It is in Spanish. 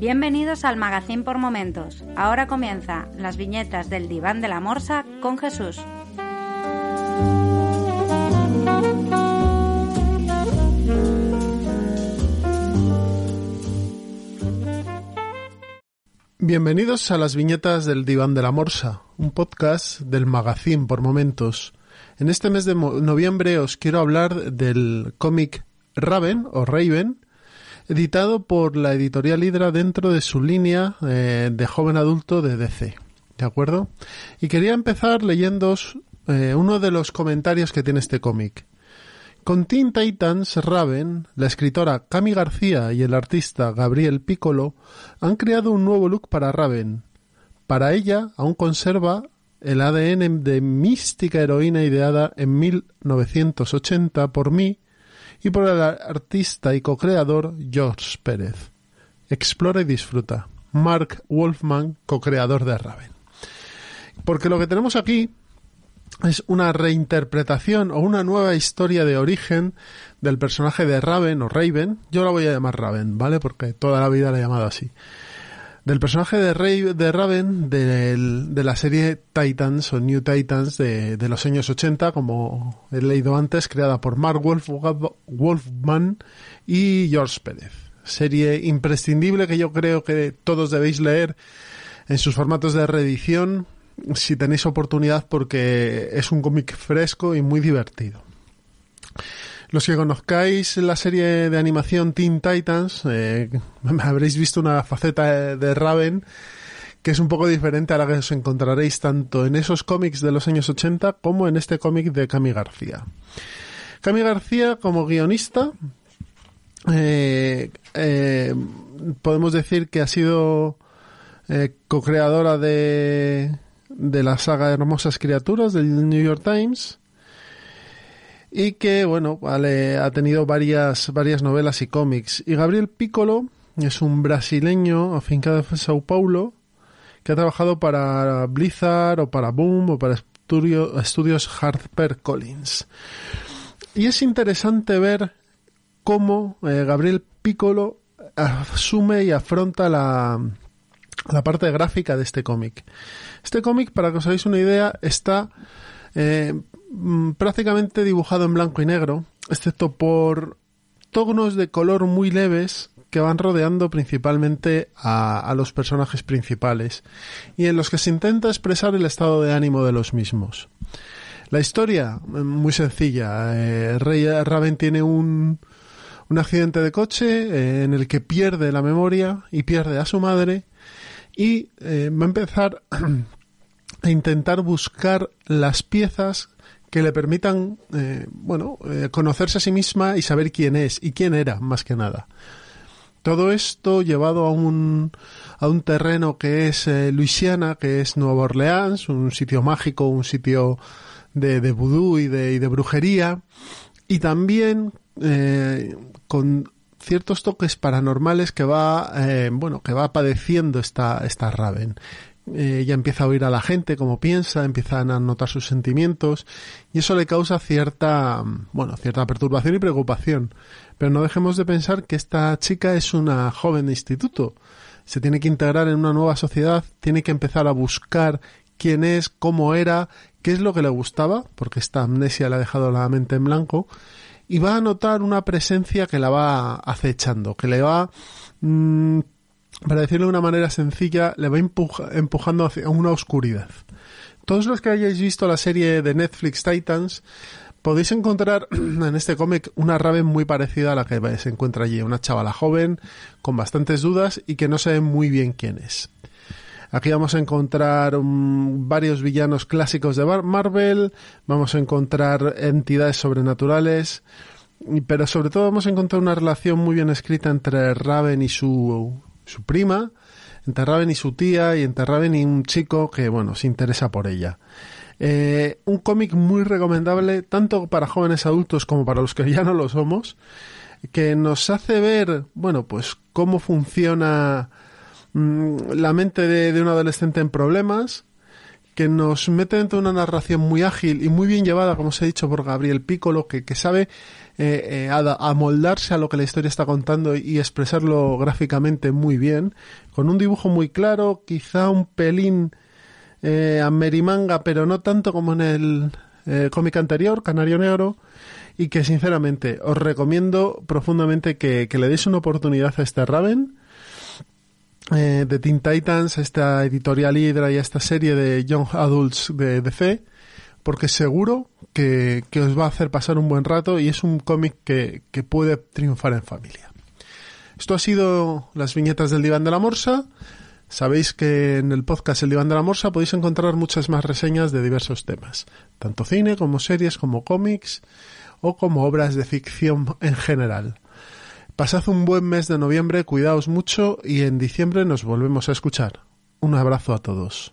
Bienvenidos al Magazine por Momentos. Ahora comienza las viñetas del diván de la morsa con Jesús. Bienvenidos a las viñetas del Diván de la Morsa, un podcast del Magazine por Momentos. En este mes de noviembre os quiero hablar del cómic Raven o Raven, editado por la editorial Hydra dentro de su línea eh, de joven adulto de DC. ¿De acuerdo? Y quería empezar leyendo eh, uno de los comentarios que tiene este cómic. Con Teen Titans, Raven, la escritora Cami García y el artista Gabriel Piccolo han creado un nuevo look para Raven. Para ella aún conserva el ADN de mística heroína ideada en 1980 por mí y por el artista y co-creador George Pérez. Explora y disfruta. Mark Wolfman, co-creador de Raven. Porque lo que tenemos aquí es una reinterpretación o una nueva historia de origen del personaje de Raven o Raven. Yo la voy a llamar Raven, ¿vale? Porque toda la vida la he llamado así. Del personaje de, de Raven de la serie Titans o New Titans de, los años 80, como he leído antes, creada por Mark Wolf, Wolfman y George Pérez. Serie imprescindible que yo creo que todos debéis leer en sus formatos de reedición si tenéis oportunidad porque es un cómic fresco y muy divertido. Los que conozcáis la serie de animación Teen Titans, eh, habréis visto una faceta de Raven que es un poco diferente a la que os encontraréis tanto en esos cómics de los años 80 como en este cómic de Cami García. Cami García como guionista, eh, eh, podemos decir que ha sido co-creadora de de la saga Hermosas Criaturas del New York Times y que, bueno, vale, ha tenido varias, varias novelas y cómics. Y Gabriel Piccolo es un brasileño afincado en Sao Paulo que ha trabajado para Blizzard o para Boom o para estudio, estudios Harper Collins. Y es interesante ver cómo eh, Gabriel Piccolo asume y afronta la, la parte gráfica de este cómic. Este cómic, para que os hagáis una idea, está eh, mm, prácticamente dibujado en blanco y negro, excepto por tonos de color muy leves que van rodeando principalmente a, los personajes principales y en los que se intenta expresar el estado de ánimo de los mismos. La historia, mm, muy sencilla. Eh, Rey Raven tiene un, un accidente de coche eh, en el que pierde la memoria y pierde a su madre y eh, va a empezar a intentar buscar las piezas que le permitan, eh, bueno, eh, conocerse a sí misma y saber quién es y quién era, más que nada. Todo esto llevado a un, a un terreno que es Luisiana, que es Nueva Orleans, un sitio mágico, un sitio de, de y de, y de brujería, y también con ciertos toques paranormales que va, eh, bueno, que va padeciendo esta, esta Raven. Eh, ella empieza a oír a la gente como piensa, empiezan a notar sus sentimientos y eso le causa cierta, bueno, cierta perturbación y preocupación. Pero no dejemos de pensar que esta chica es una joven de instituto. Se tiene que integrar en una nueva sociedad, tiene que empezar a buscar quién es, cómo era, qué es lo que le gustaba, porque esta amnesia le ha dejado la mente en blanco y va a notar una presencia que la va acechando, que le va, mm, para decirlo de una manera sencilla, le va empujando hacia una oscuridad. Todos los que hayáis visto la serie de Netflix Titans, podéis encontrar en este cómic una Raven muy parecida a la que se encuentra allí, una chavala joven con bastantes dudas y que no sabe muy bien quién es. Aquí vamos a encontrar um, varios villanos clásicos de Marvel, vamos a encontrar entidades sobrenaturales, pero sobre todo vamos a encontrar una relación muy bien escrita entre Raven y su, su prima, entre Raven y su tía y entre Raven y un chico que, bueno, se interesa por ella. Eh, un cómic muy recomendable tanto para jóvenes adultos como para los que ya no lo somos, que nos hace ver, bueno, pues cómo funciona Mm, la mente de, un adolescente en problemas, que nos mete dentro de una narración muy ágil y muy bien llevada, como os he dicho, por Gabriel Piccolo, que, que sabe eh, eh, amoldarse a lo que la historia está contando y expresarlo gráficamente muy bien, con un dibujo muy claro, quizá un pelín eh, a merimanga, pero no tanto como en el eh, cómic anterior, Canario Negro, y que sinceramente os recomiendo profundamente que, que le deis una oportunidad a este Raven eh, de Teen Titans, esta editorial Hydra y esta serie de Young Adults de DC, porque seguro que, os va a hacer pasar un buen rato y es un cómic que, que puede triunfar en familia. Esto ha sido las viñetas del Diván de la Morsa. Sabéis que en el podcast El Diván de la Morsa podéis encontrar muchas más reseñas de diversos temas, tanto cine como series, como cómics o como obras de ficción en general. Pasad un buen mes de noviembre, cuidaos mucho y en diciembre nos volvemos a escuchar. Un abrazo a todos.